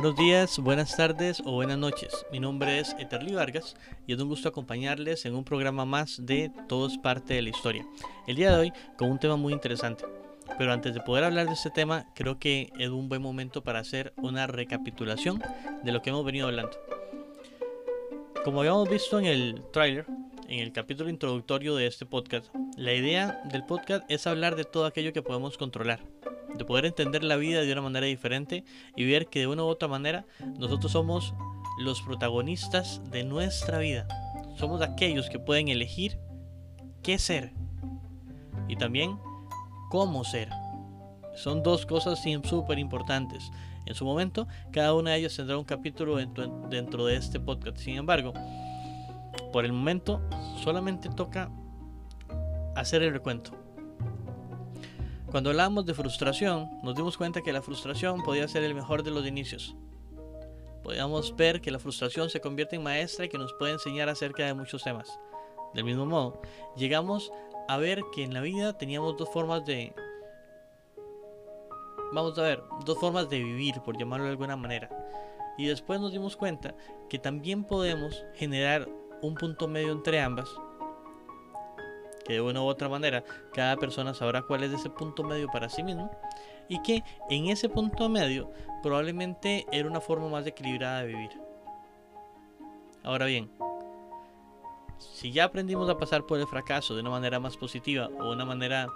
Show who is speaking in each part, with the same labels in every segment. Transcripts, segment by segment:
Speaker 1: Buenos días, buenas tardes o buenas noches. Mi nombre es Eterli Vargas y es un gusto acompañarles en un programa más de Todo es parte de la historia. El día de hoy con un tema muy interesante. Pero antes de poder hablar de este tema, creo que es un buen momento para hacer una recapitulación de lo que hemos venido hablando. Como habíamos visto en el tráiler, en el capítulo introductorio de este podcast, la idea del podcast es hablar de todo aquello que podemos controlar, de poder entender la vida de una manera diferente y ver que de una u otra manera nosotros somos los protagonistas de nuestra vida. Somos aquellos que pueden elegir qué ser y también cómo ser. Son dos cosas súper importantes. En su momento, cada una de ellas tendrá un capítulo dentro de este podcast. Sin embargo, por el momento solamente toca hacer el recuento. Cuando hablamos de frustración, nos dimos cuenta que la frustración podía ser el mejor de los inicios. Podíamos ver que la frustración se convierte en maestra y que nos puede enseñar acerca de muchos temas. Del mismo modo, llegamos a ver que en la vida teníamos dos formas de... Vamos a ver, dos formas de vivir, por llamarlo de alguna manera. Y después nos dimos cuenta que también podemos generar un punto medio entre ambas que de una u otra manera cada persona sabrá cuál es ese punto medio para sí mismo y que en ese punto medio probablemente era una forma más equilibrada de vivir. Ahora bien, si ya aprendimos a pasar por el fracaso de una manera más positiva o una manera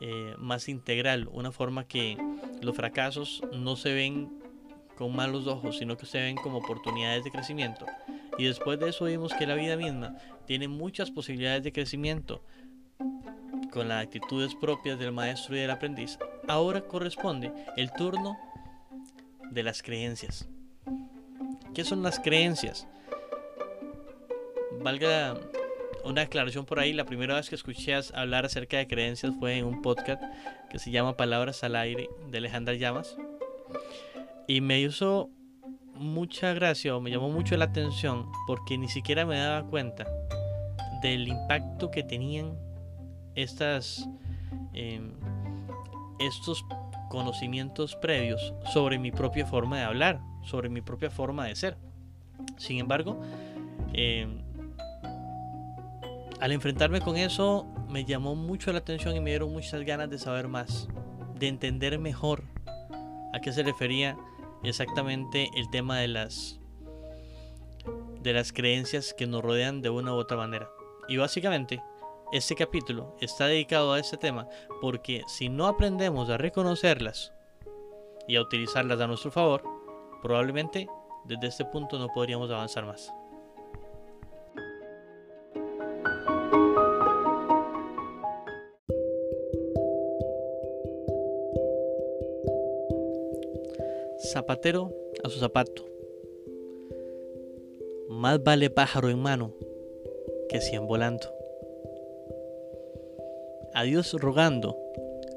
Speaker 1: eh, más integral, una forma que los fracasos no se ven con malos ojos, sino que se ven como oportunidades de crecimiento. Y después de eso vimos que la vida misma tiene muchas posibilidades de crecimiento, con las actitudes propias del maestro y del aprendiz, ahora corresponde el turno de las creencias. ¿Qué son las creencias? Valga una aclaración por ahí, la primera vez que escuché hablar acerca de creencias fue en un podcast que se llama Palabras al Aire de Alejandra Llamas. Y me hizo mucha gracia o me llamó mucho la atención porque ni siquiera me daba cuenta del impacto que tenían estas, em, estos conocimientos previos sobre mi propia forma de hablar, sobre mi propia forma de ser. Sin embargo, em, al enfrentarme con eso me llamó mucho la atención y me dieron muchas ganas de saber más, de entender mejor a qué se refería exactamente el tema de las de las creencias que nos rodean de una u otra manera. Y básicamente este capítulo está dedicado a este tema porque si no aprendemos a reconocerlas y a utilizarlas a nuestro favor, probablemente desde este punto no podríamos avanzar más. Zapatero a su zapato. Más vale pájaro en mano que cien volando a Dios rogando,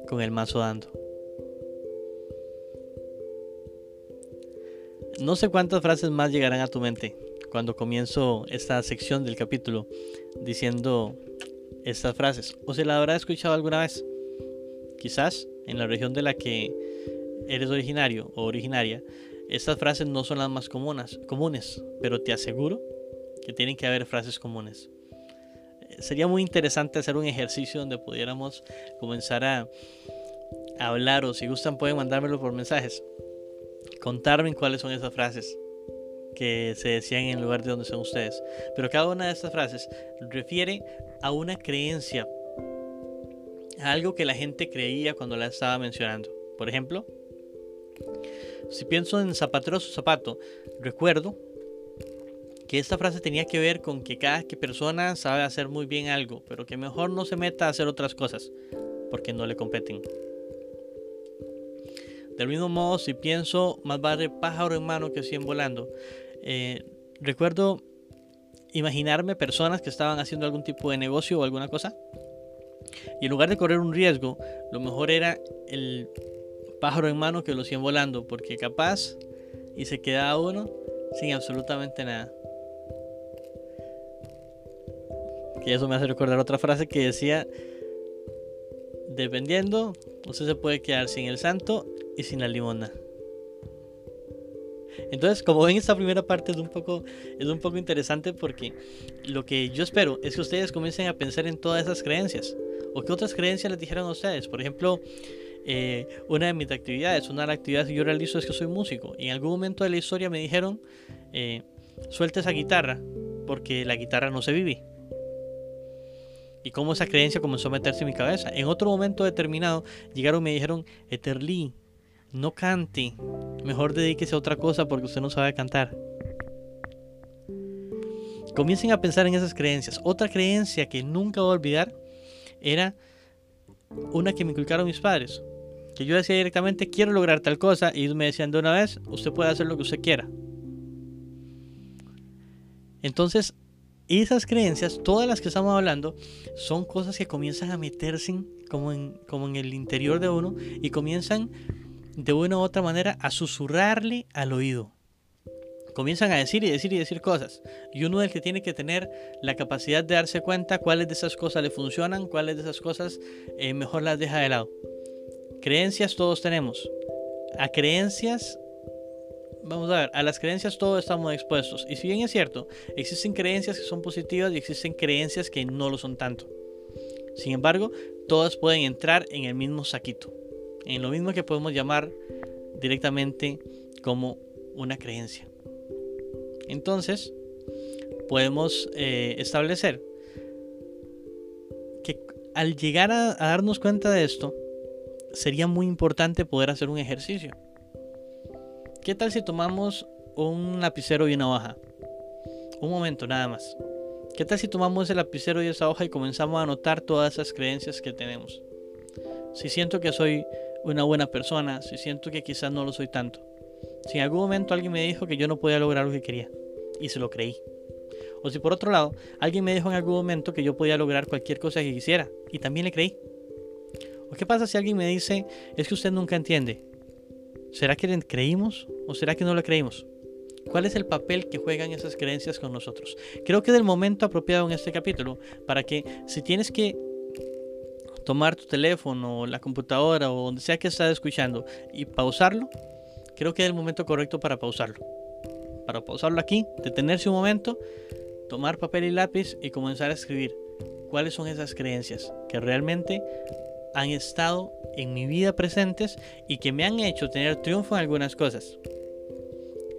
Speaker 1: con el mazo dando. No sé cuántas frases más llegarán a tu mente cuando comienzo esta sección del capítulo diciendo estas frases. O se la habrá escuchado alguna vez. Quizás en la región de la que eres originario o originaria, estas frases no son las más comunes, comunes pero te aseguro que tienen que haber frases comunes sería muy interesante hacer un ejercicio donde pudiéramos comenzar a, hablar o si gustan pueden mandármelo por mensajes. Contarme cuáles son esas frases que se decían en el lugar de donde son ustedes. Pero cada una de estas frases refiere a una creencia, a algo que la gente creía cuando la estaba mencionando. Por ejemplo, si pienso en zapatero su zapato, recuerdo que esta frase tenía que ver con que cada persona sabe hacer muy bien algo, pero que mejor no se meta a hacer otras cosas, porque no le competen. Del mismo modo, si pienso más vale pájaro en mano que cien volando, eh, recuerdo imaginarme personas que estaban haciendo algún tipo de negocio o alguna cosa, y en lugar de correr un riesgo, lo mejor era el pájaro en mano que los cien volando, porque capaz y se quedaba uno sin absolutamente nada. Y eso me hace recordar otra frase que decía, dependiendo, usted se puede quedar sin el santo y sin la limona. Entonces, como ven, esta primera parte es un poco, es un poco interesante porque lo que yo espero es que ustedes comiencen a pensar en todas esas creencias. ¿O qué otras creencias les dijeron a ustedes? Por ejemplo, eh, una de mis actividades, una de las actividades que yo realizo es que soy músico. En algún momento de la historia me dijeron, eh, suelta esa guitarra, porque la guitarra no se vive. Y cómo esa creencia comenzó a meterse en mi cabeza. En otro momento determinado llegaron y me dijeron, Eterly, no cante, mejor dedíquese a otra cosa porque usted no sabe cantar. Comiencen a pensar en esas creencias. Otra creencia que nunca voy a olvidar era una que me inculcaron mis padres. Que yo decía directamente, quiero lograr tal cosa, y ellos me decían de una vez, usted puede hacer lo que usted quiera. Entonces, esas creencias, todas las que estamos hablando, son cosas que comienzan a meterse como en, como en el interior de uno y comienzan de una u otra manera a susurrarle al oído. Comienzan a decir y decir y decir cosas. Y uno es el que tiene que tener la capacidad de darse cuenta cuáles de esas cosas le funcionan, cuáles de esas cosas eh, mejor las deja de lado. Creencias todos tenemos. A creencias vamos a ver, a las creencias todos estamos expuestos. Y si bien es cierto, existen creencias que son positivas y existen creencias que no lo son tanto. Sin embargo, todas pueden entrar en el mismo saquito. En lo mismo que podemos llamar directamente como una creencia. Entonces, podemos eh, establecer que al llegar a darnos cuenta de esto, sería muy importante poder hacer un ejercicio ¿Qué tal si tomamos un lapicero y una hoja? Un momento nada más. ¿Qué tal si tomamos el lapicero y esa hoja y comenzamos a anotar todas esas creencias que tenemos? Si siento que soy una buena persona, si siento que quizás no lo soy tanto. Si en algún momento alguien me dijo que yo no podía lograr lo que quería y se lo creí. O si por otro lado, alguien me dijo en algún momento que yo podía lograr cualquier cosa que quisiera y también le creí. ¿O qué pasa si alguien me dice, es que usted nunca entiende? ¿Será que creímos o será que no le creímos? ¿Cuál es el papel que juegan esas creencias con nosotros? Creo que es el momento apropiado en este capítulo para que si tienes que tomar tu teléfono, la computadora o donde sea que estés escuchando y pausarlo, creo que es el momento correcto para pausarlo. Para pausarlo aquí, detenerse un momento, tomar papel y lápiz y comenzar a escribir cuáles son esas creencias que realmente han estado en mi vida presentes y que me han hecho tener triunfo en algunas cosas.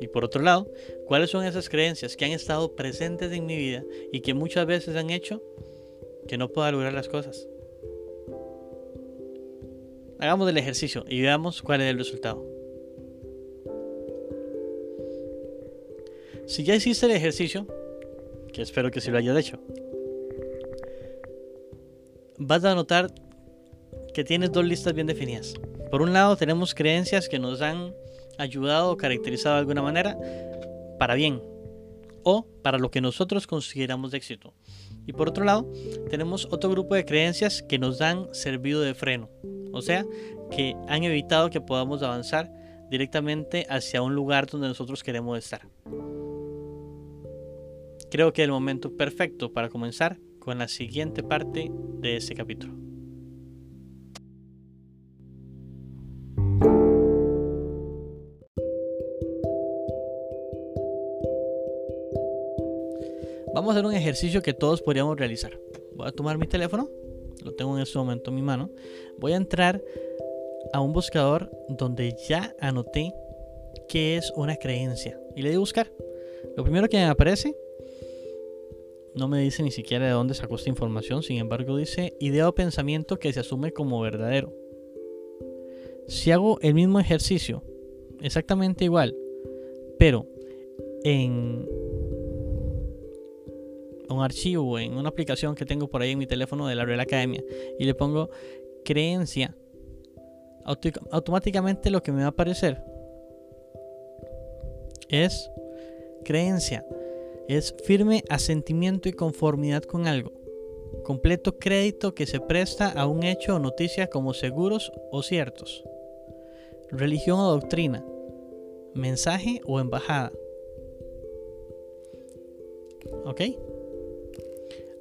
Speaker 1: Y por otro lado, ¿cuáles son esas creencias que han estado presentes en mi vida y que muchas veces han hecho que no pueda lograr las cosas? Hagamos el ejercicio y veamos cuál es el resultado. Si ya hiciste el ejercicio, que espero que sí lo hayas hecho, vas a notar que tienes dos listas bien definidas. Por un lado tenemos creencias que nos han ayudado o caracterizado de alguna manera para bien o para lo que nosotros consideramos de éxito. Y por otro lado, tenemos otro grupo de creencias que nos han servido de freno, o sea, que han evitado que podamos avanzar directamente hacia un lugar donde nosotros queremos estar. Creo que es el momento perfecto para comenzar con la siguiente parte de este capítulo. Hacer un ejercicio que todos podríamos realizar. Voy a tomar mi teléfono, lo tengo en este momento en mi mano. Voy a entrar a un buscador donde ya anoté qué es una creencia y le a buscar. Lo primero que me aparece no me dice ni siquiera de dónde sacó esta información, sin embargo dice idea o pensamiento que se asume como verdadero. Si hago el mismo ejercicio, exactamente igual, pero en un archivo en una aplicación que tengo por ahí en mi teléfono de la Real Academia y le pongo creencia, automáticamente lo que me va a aparecer es creencia, es firme asentimiento y conformidad con algo, completo crédito que se presta a un hecho o noticia como seguros o ciertos, religión o doctrina, mensaje o embajada. ¿Ok?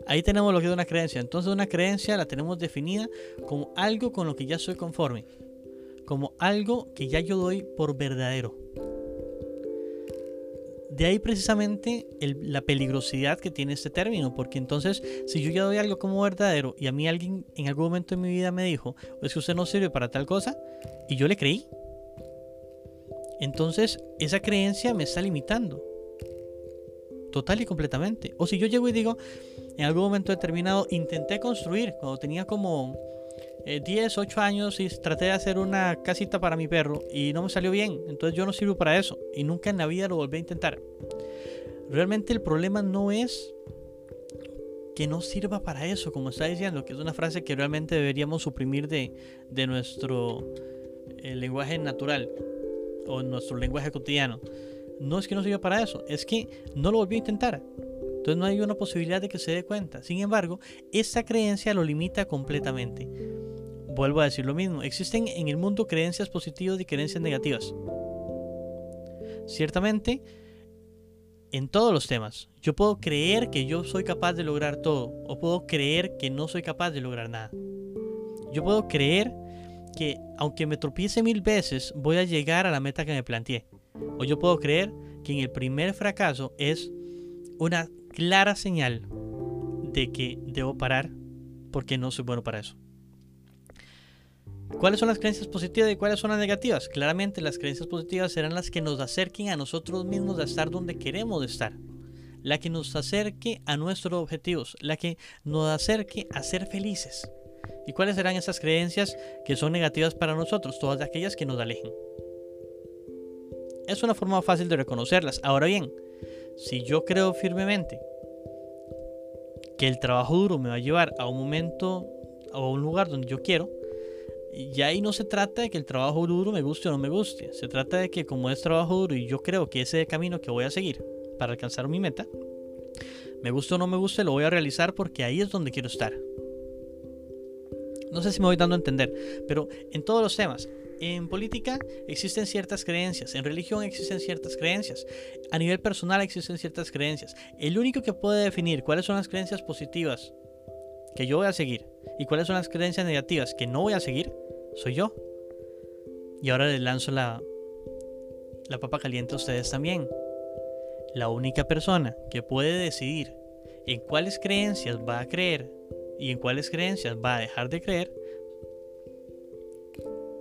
Speaker 1: Ahí tenemos lo que es una creencia. Entonces una creencia la tenemos definida como algo con lo que ya soy conforme. Como algo que ya yo doy por verdadero. De ahí precisamente la peligrosidad que tiene este término, porque entonces si yo ya doy algo como verdadero y a mí alguien en algún momento de mi vida me dijo, es que usted no sirve para tal cosa, y yo le creí, entonces esa creencia me está limitando. Total y completamente. O si yo llego y digo, en algún momento determinado, intenté construir, cuando tenía como 10, eh, 8 años y traté de hacer una casita para mi perro y no me salió bien. Entonces yo no sirvo para eso. Y nunca en la vida lo volví a intentar. Realmente el problema no es que no sirva para eso, como está diciendo, que es una frase que realmente deberíamos suprimir de, de nuestro eh, lenguaje natural o nuestro lenguaje cotidiano. No es que no sirva para eso, es que no lo volvió a intentar. Entonces no hay una posibilidad de que se dé cuenta. Sin embargo, esa creencia lo limita completamente. Vuelvo a decir lo mismo, existen en el mundo creencias positivas y creencias negativas. Ciertamente, en todos los temas, yo puedo creer que yo soy capaz de lograr todo o puedo creer que no soy capaz de lograr nada. Yo puedo creer que aunque me tropiece mil veces, voy a llegar a la meta que me planteé. O yo puedo creer que en el primer fracaso es una clara señal de que debo parar porque no soy bueno para eso. ¿Cuáles son las creencias positivas y cuáles son las negativas? Claramente las creencias positivas serán las que nos acerquen a nosotros mismos a estar donde queremos estar. La que nos acerque a nuestros objetivos. La que nos acerque a ser felices. ¿Y cuáles serán esas creencias que son negativas para nosotros? Todas aquellas que nos alejen. Es una forma fácil de reconocerlas. Ahora bien, si yo creo firmemente que el trabajo duro me va a llevar a un momento o a un lugar donde yo quiero, y ahí no se trata de que el trabajo duro me guste o no me guste. Se trata de que como es trabajo duro y yo creo que ese es el camino que voy a seguir para alcanzar mi meta, me guste o no me guste, lo voy a realizar porque ahí es donde quiero estar. No sé si me voy dando a entender, pero en todos los temas, en política existen ciertas creencias, en religión existen ciertas creencias, a nivel personal existen ciertas creencias. El único que puede definir cuáles son las creencias positivas que yo voy a seguir y cuáles son las creencias negativas que no voy a seguir, soy yo. Y ahora les lanzo la, la papa caliente a ustedes también. La única persona que puede decidir en cuáles creencias va a creer y en cuáles creencias va a dejar de creer,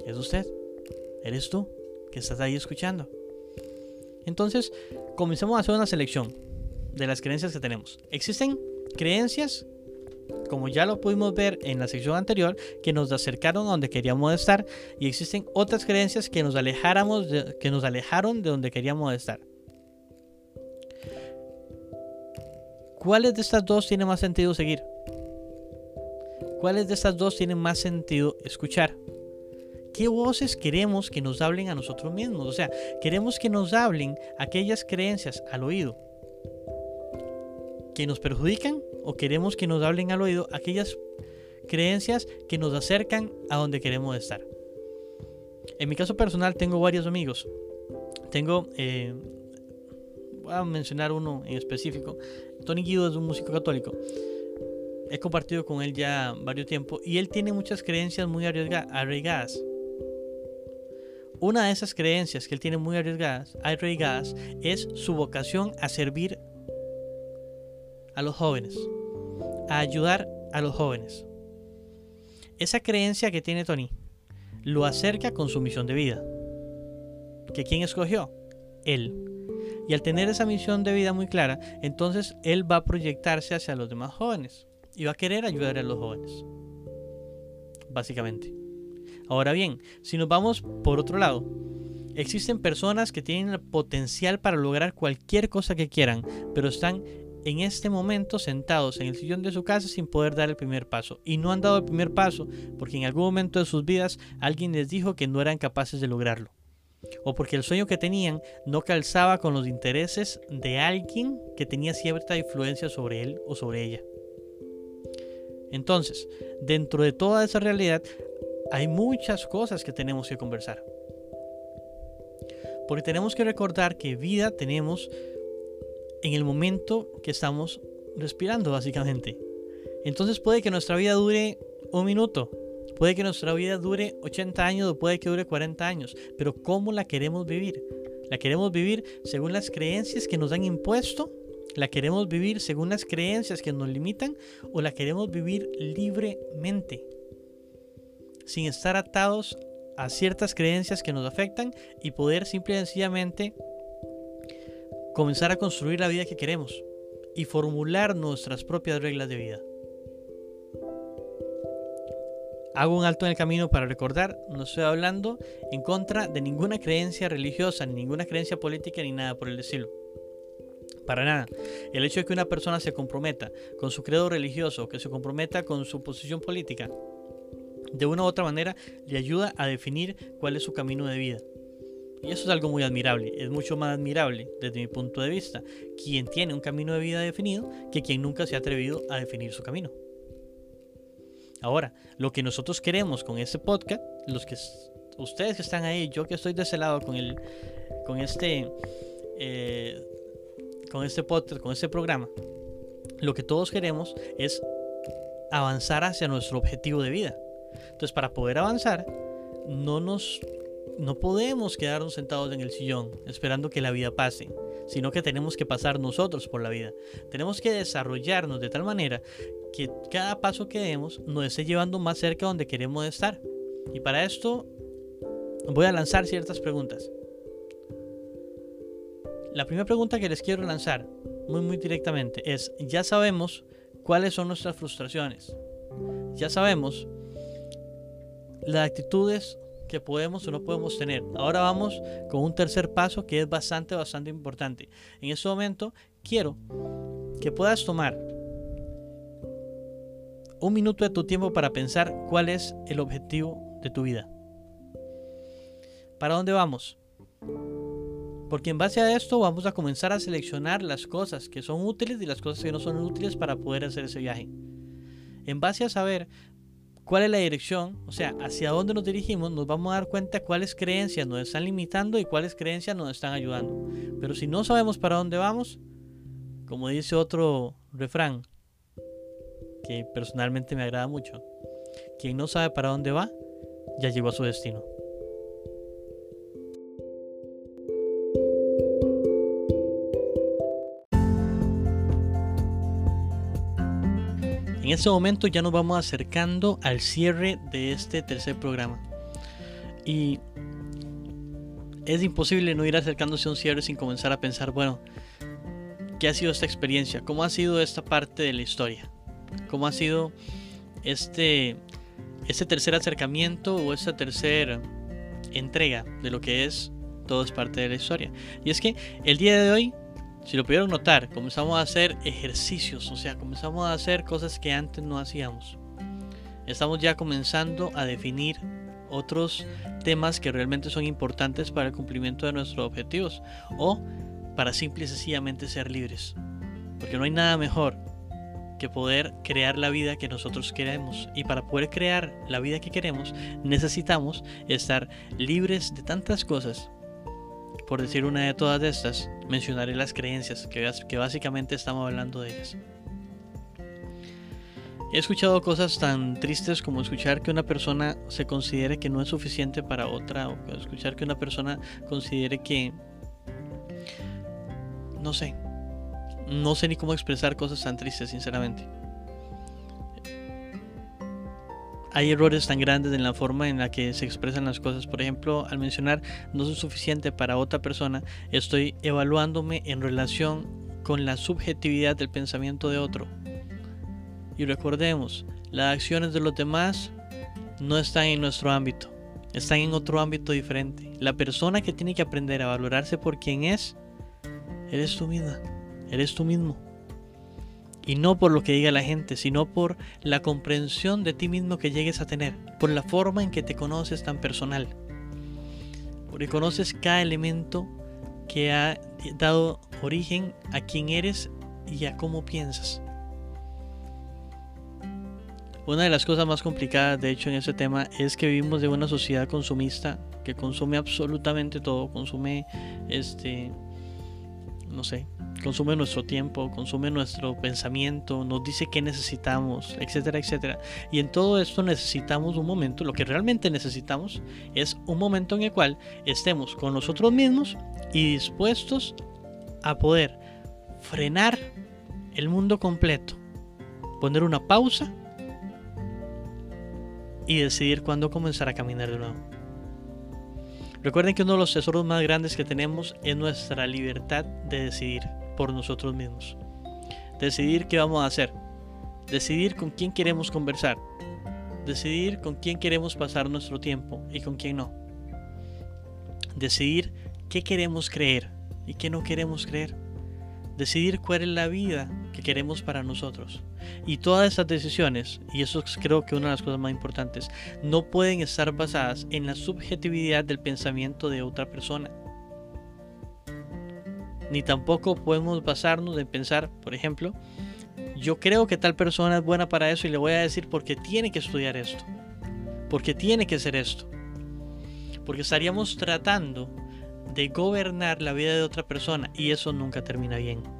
Speaker 1: es usted. Eres tú que estás ahí escuchando. Entonces, comencemos a hacer una selección de las creencias que tenemos. Existen creencias, como ya lo pudimos ver en la sección anterior, que nos acercaron a donde queríamos estar, y existen otras creencias que nos, que nos alejaron de donde queríamos estar. ¿Cuáles de estas dos tiene más sentido seguir? ¿Cuáles de estas dos tienen más sentido escuchar? ¿Qué voces queremos que nos hablen a nosotros mismos? O sea, queremos que nos hablen aquellas creencias al oído que nos perjudican o queremos que nos hablen al oído aquellas creencias que nos acercan a donde queremos estar. En mi caso personal tengo varios amigos. Tengo, eh, voy a mencionar uno en específico. Tony Guido es un músico católico he compartido con él ya varios tiempo y él tiene muchas creencias muy arraigadas. Una de esas creencias que él tiene muy arraigadas, arraigadas es su vocación a servir a los jóvenes, a ayudar a los jóvenes. Esa creencia que tiene Tony lo acerca con su misión de vida. ¿Que quién escogió? Él. Y al tener esa misión de vida muy clara, entonces él va a proyectarse hacia los demás jóvenes y va a querer ayudar a los jóvenes. Básicamente. Ahora bien, si nos vamos por otro lado, existen personas que tienen el potencial para lograr cualquier cosa que quieran, pero están en este momento sentados en el sillón de su casa sin poder dar el primer paso. Y no han dado el primer paso porque en algún momento de sus vidas alguien les dijo que no eran capaces de lograrlo. O porque el sueño que tenían no calzaba con los intereses de alguien que tenía cierta influencia sobre él o sobre ella. Entonces, dentro de toda esa realidad, hay muchas cosas que tenemos que conversar. Porque tenemos que recordar que vida tenemos en el momento que estamos respirando, básicamente. Entonces puede que nuestra vida dure un minuto, puede que nuestra vida dure 80 años o puede que dure 40 años, pero ¿cómo la queremos vivir? ¿La queremos vivir según las creencias que nos han impuesto? ¿La queremos vivir según las creencias que nos limitan? ¿O la queremos vivir libremente? Sin estar atados a ciertas creencias que nos afectan y poder simple y sencillamente comenzar a construir la vida que queremos y formular nuestras propias reglas de vida. Hago un alto en el camino para recordar, no estoy hablando en contra de ninguna creencia religiosa, ni ninguna creencia política, ni nada por el estilo. Para nada. El hecho de que una persona se comprometa con su credo religioso, que se comprometa con su posición política, de una u otra manera le ayuda a definir cuál es su camino de vida. Y eso es algo muy admirable. Es mucho más admirable desde mi punto de vista quien tiene un camino de vida definido que quien nunca se ha atrevido a definir su camino. Ahora, lo que nosotros queremos con este podcast, los que ustedes que están ahí, yo que estoy de ese lado con el, con este, eh, con este podcast, con este programa, lo que todos queremos es avanzar hacia nuestro objetivo de vida. Entonces, para poder avanzar, no nos, no podemos quedarnos sentados en el sillón esperando que la vida pase sino que tenemos que pasar nosotros por la vida. Tenemos que desarrollarnos de tal manera que cada paso que demos nos esté llevando más cerca donde queremos estar. Y para esto voy a lanzar ciertas preguntas. La primera pregunta que les quiero lanzar, muy muy directamente, es, ya sabemos cuáles son nuestras frustraciones. Ya sabemos las actitudes que podemos o no podemos tener. Ahora vamos con un tercer paso que es bastante, bastante importante. En este momento quiero que puedas tomar un minuto de tu tiempo para pensar cuál es el objetivo de tu vida. ¿Para dónde vamos? Porque en base a esto vamos a comenzar a seleccionar las cosas que son útiles y las cosas que no son útiles para poder hacer ese viaje. En base a saber cuál es la dirección, o sea, hacia dónde nos dirigimos, nos vamos a dar cuenta cuáles creencias nos están limitando y cuáles creencias nos están ayudando. Pero si no sabemos para dónde vamos, como dice otro refrán, que personalmente me agrada mucho, quien no sabe para dónde va, ya llegó a su destino. En este momento ya nos vamos acercando al cierre de este tercer programa. Y es imposible no ir acercándose a un cierre sin comenzar a pensar, bueno, ¿qué ha sido esta experiencia? ¿Cómo ha sido esta parte de la historia? ¿Cómo ha sido este, este tercer acercamiento o esta tercera entrega de lo que es todo es parte de la historia? Y es que el día de hoy si lo pudieron notar, comenzamos a hacer ejercicios, o sea, comenzamos a hacer cosas que antes no hacíamos. Estamos ya comenzando a definir otros temas que realmente son importantes para el cumplimiento de nuestros objetivos o para simple y sencillamente ser libres. Porque no hay nada mejor que poder crear la vida que nosotros queremos. Y para poder crear la vida que queremos necesitamos estar libres de tantas cosas por decir una de todas estas, mencionaré las creencias, que, básicamente estamos hablando de ellas. He escuchado cosas tan tristes como escuchar que una persona se considere que no es suficiente para otra, o escuchar que una persona considere que... No sé. No sé ni cómo expresar cosas tan tristes, sinceramente. Hay errores tan grandes en la forma en la que se expresan las cosas. Por ejemplo, al mencionar no soy suficiente para otra persona, estoy evaluándome en relación con la subjetividad del pensamiento de otro. Y recordemos, las acciones de los demás no están en nuestro ámbito, están en otro ámbito diferente. La persona que tiene que aprender a valorarse por quien es, eres tú misma, eres tú mismo. Y no por lo que diga la gente, sino por la comprensión de ti mismo que llegues a tener, por la forma en que te conoces tan personal. Porque conoces cada elemento que ha dado origen a quién eres y a cómo piensas. Una de las cosas más complicadas, de hecho, en este tema es que vivimos de una sociedad consumista que consume absolutamente todo, consume este no sé, consume nuestro tiempo, consume nuestro pensamiento, nos dice qué necesitamos, etcétera, etcétera. Y en todo esto necesitamos un momento, lo que realmente necesitamos es un momento en el cual estemos con nosotros mismos y dispuestos a poder frenar el mundo completo, poner una pausa y decidir cuándo comenzar a caminar de nuevo. Recuerden que uno de los tesoros más grandes que tenemos es nuestra libertad de decidir por nosotros mismos. Decidir qué vamos a hacer. Decidir con quién queremos conversar. Decidir con quién queremos pasar nuestro tiempo y con quién no. Decidir qué queremos creer y qué no queremos creer. Decidir cuál es la vida queremos para nosotros. Y todas esas decisiones, y eso creo que una de las cosas más importantes, no pueden estar basadas en la subjetividad del pensamiento de otra persona. Ni tampoco podemos basarnos en pensar, por ejemplo, yo creo que tal persona es buena para eso y le voy a decir porque tiene que estudiar esto, porque tiene que ser esto. Porque estaríamos tratando de gobernar la vida de otra persona y eso nunca termina bien.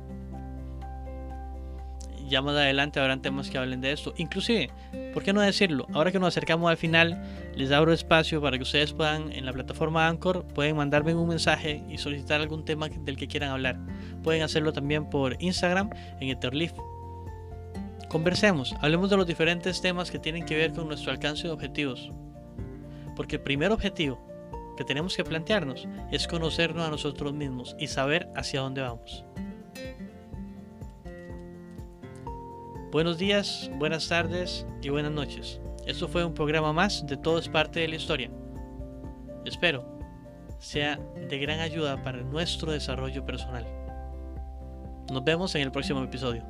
Speaker 1: Ya más adelante habrán temas que hablen de esto. Inclusive, ¿por qué no decirlo? Ahora que nos acercamos al final, les abro espacio para que ustedes puedan en la plataforma Anchor, pueden mandarme un mensaje y solicitar algún tema del que quieran hablar. Pueden hacerlo también por Instagram en Etherleaf. Conversemos, hablemos de los diferentes temas que tienen que ver con nuestro alcance de objetivos. Porque el primer objetivo que tenemos que plantearnos es conocernos a nosotros mismos y saber hacia dónde vamos. Buenos días, buenas tardes y buenas noches. Esto fue un programa más de Todo es parte de la historia. Espero sea de gran ayuda para nuestro desarrollo personal. Nos vemos en el próximo episodio.